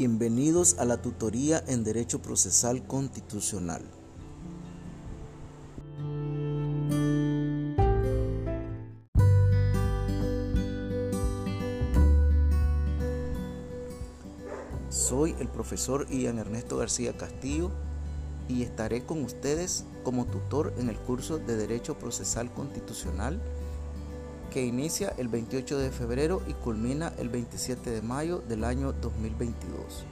Bienvenidos a la tutoría en Derecho Procesal Constitucional. Soy el profesor Ian Ernesto García Castillo y estaré con ustedes como tutor en el curso de Derecho Procesal Constitucional que inicia el 28 de febrero y culmina el 27 de mayo del año 2022.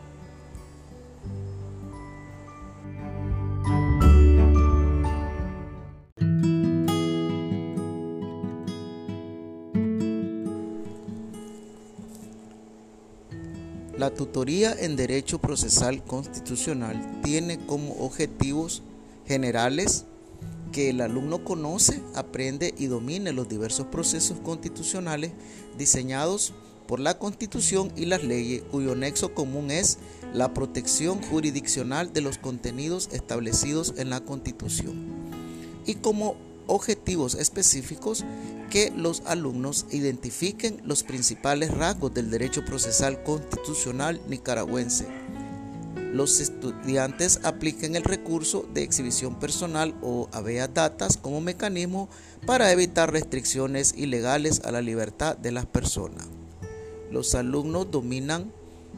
La tutoría en Derecho Procesal Constitucional tiene como objetivos generales que el alumno conoce, aprende y domine los diversos procesos constitucionales diseñados por la Constitución y las leyes, cuyo nexo común es la protección jurisdiccional de los contenidos establecidos en la Constitución. Y como objetivos específicos, que los alumnos identifiquen los principales rasgos del derecho procesal constitucional nicaragüense los estudiantes apliquen el recurso de exhibición personal o habeas datas como mecanismo para evitar restricciones ilegales a la libertad de las personas. Los alumnos dominan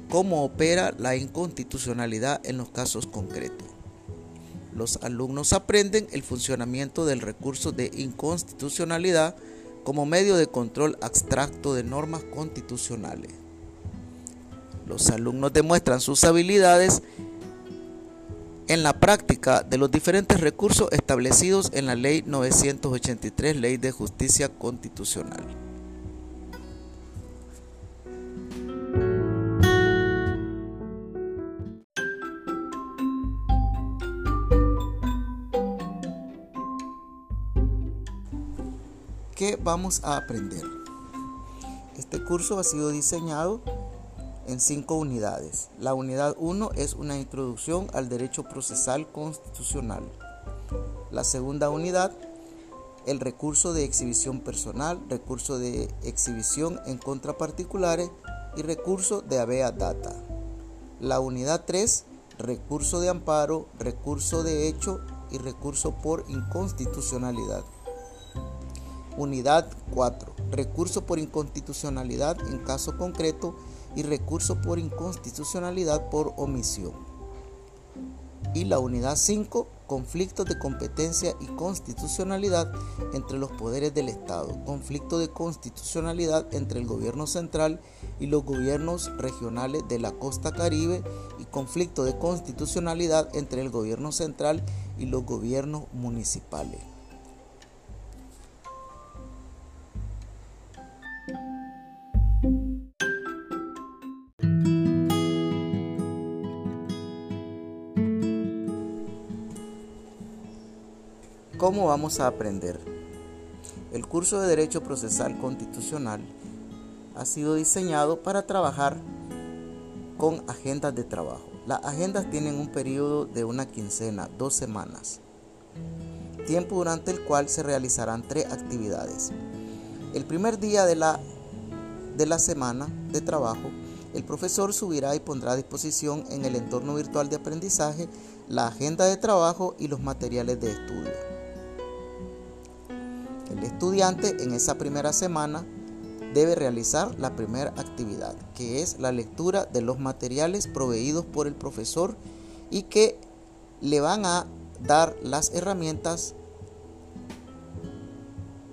cómo opera la inconstitucionalidad en los casos concretos. Los alumnos aprenden el funcionamiento del recurso de inconstitucionalidad como medio de control abstracto de normas constitucionales. Los alumnos demuestran sus habilidades en la práctica de los diferentes recursos establecidos en la Ley 983, Ley de Justicia Constitucional. ¿Qué vamos a aprender? Este curso ha sido diseñado en cinco unidades. La unidad 1 es una introducción al derecho procesal constitucional. La segunda unidad, el recurso de exhibición personal, recurso de exhibición en contra particulares y recurso de habeas data. La unidad 3, recurso de amparo, recurso de hecho y recurso por inconstitucionalidad. Unidad 4. Recurso por inconstitucionalidad en caso concreto y recurso por inconstitucionalidad por omisión. Y la unidad 5, conflictos de competencia y constitucionalidad entre los poderes del Estado, conflicto de constitucionalidad entre el gobierno central y los gobiernos regionales de la costa caribe y conflicto de constitucionalidad entre el gobierno central y los gobiernos municipales. ¿Cómo vamos a aprender? El curso de Derecho Procesal Constitucional ha sido diseñado para trabajar con agendas de trabajo. Las agendas tienen un periodo de una quincena, dos semanas, tiempo durante el cual se realizarán tres actividades. El primer día de la, de la semana de trabajo, el profesor subirá y pondrá a disposición en el entorno virtual de aprendizaje la agenda de trabajo y los materiales de estudio. El estudiante en esa primera semana debe realizar la primera actividad, que es la lectura de los materiales proveídos por el profesor y que le van a dar las herramientas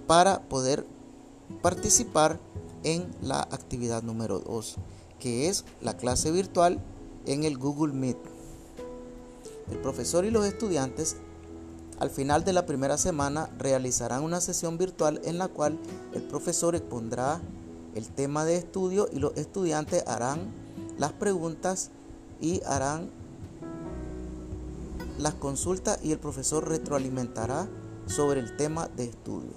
para poder participar en la actividad número 2, que es la clase virtual en el Google Meet. El profesor y los estudiantes al final de la primera semana realizarán una sesión virtual en la cual el profesor expondrá el tema de estudio y los estudiantes harán las preguntas y harán las consultas y el profesor retroalimentará sobre el tema de estudio.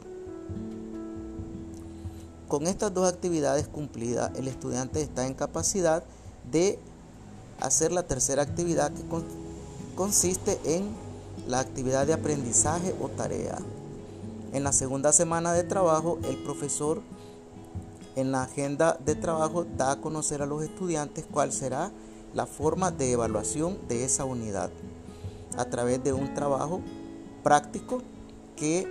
Con estas dos actividades cumplidas, el estudiante está en capacidad de hacer la tercera actividad que consiste en la actividad de aprendizaje o tarea. En la segunda semana de trabajo, el profesor en la agenda de trabajo da a conocer a los estudiantes cuál será la forma de evaluación de esa unidad a través de un trabajo práctico que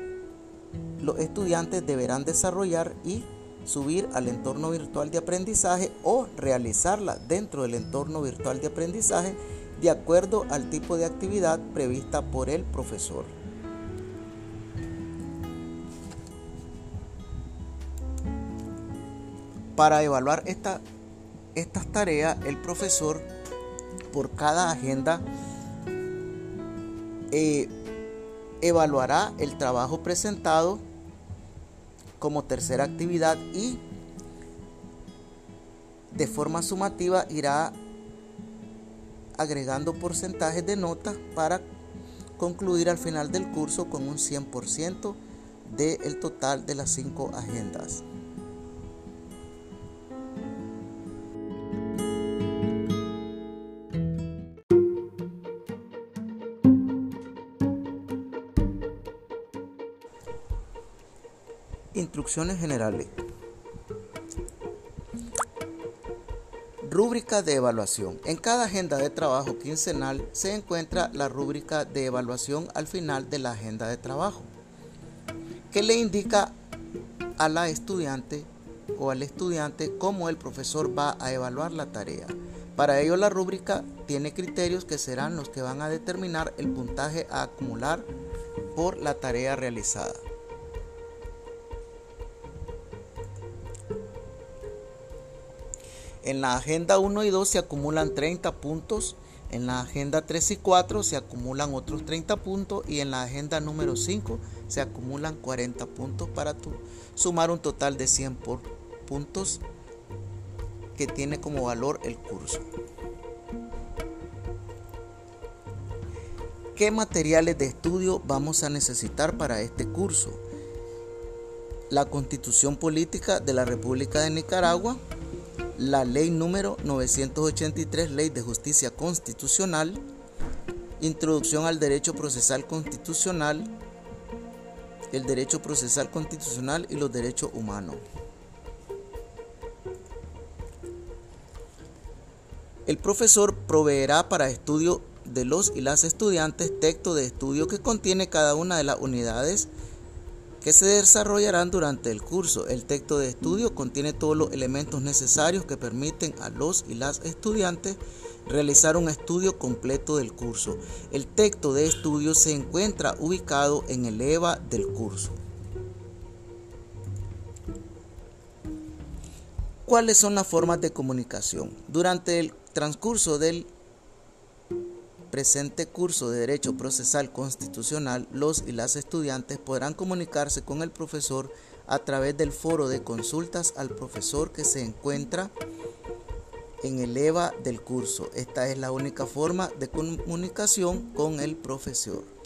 los estudiantes deberán desarrollar y subir al entorno virtual de aprendizaje o realizarla dentro del entorno virtual de aprendizaje de acuerdo al tipo de actividad prevista por el profesor. Para evaluar esta, estas tareas, el profesor por cada agenda eh, evaluará el trabajo presentado como tercera actividad y de forma sumativa irá agregando porcentajes de notas para concluir al final del curso con un 100% del total de las cinco agendas. Instrucciones generales. Rúbrica de evaluación. En cada agenda de trabajo quincenal se encuentra la rúbrica de evaluación al final de la agenda de trabajo, que le indica a la estudiante o al estudiante cómo el profesor va a evaluar la tarea. Para ello la rúbrica tiene criterios que serán los que van a determinar el puntaje a acumular por la tarea realizada. En la agenda 1 y 2 se acumulan 30 puntos, en la agenda 3 y 4 se acumulan otros 30 puntos y en la agenda número 5 se acumulan 40 puntos para sumar un total de 100 puntos que tiene como valor el curso. ¿Qué materiales de estudio vamos a necesitar para este curso? La Constitución Política de la República de Nicaragua, la ley número 983, Ley de Justicia Constitucional, Introducción al Derecho Procesal Constitucional, el Derecho Procesal Constitucional y los Derechos Humanos. El profesor proveerá para estudio de los y las estudiantes texto de estudio que contiene cada una de las unidades que se desarrollarán durante el curso. El texto de estudio contiene todos los elementos necesarios que permiten a los y las estudiantes realizar un estudio completo del curso. El texto de estudio se encuentra ubicado en el EVA del curso. ¿Cuáles son las formas de comunicación? Durante el transcurso del presente curso de Derecho Procesal Constitucional, los y las estudiantes podrán comunicarse con el profesor a través del foro de consultas al profesor que se encuentra en el EVA del curso. Esta es la única forma de comunicación con el profesor.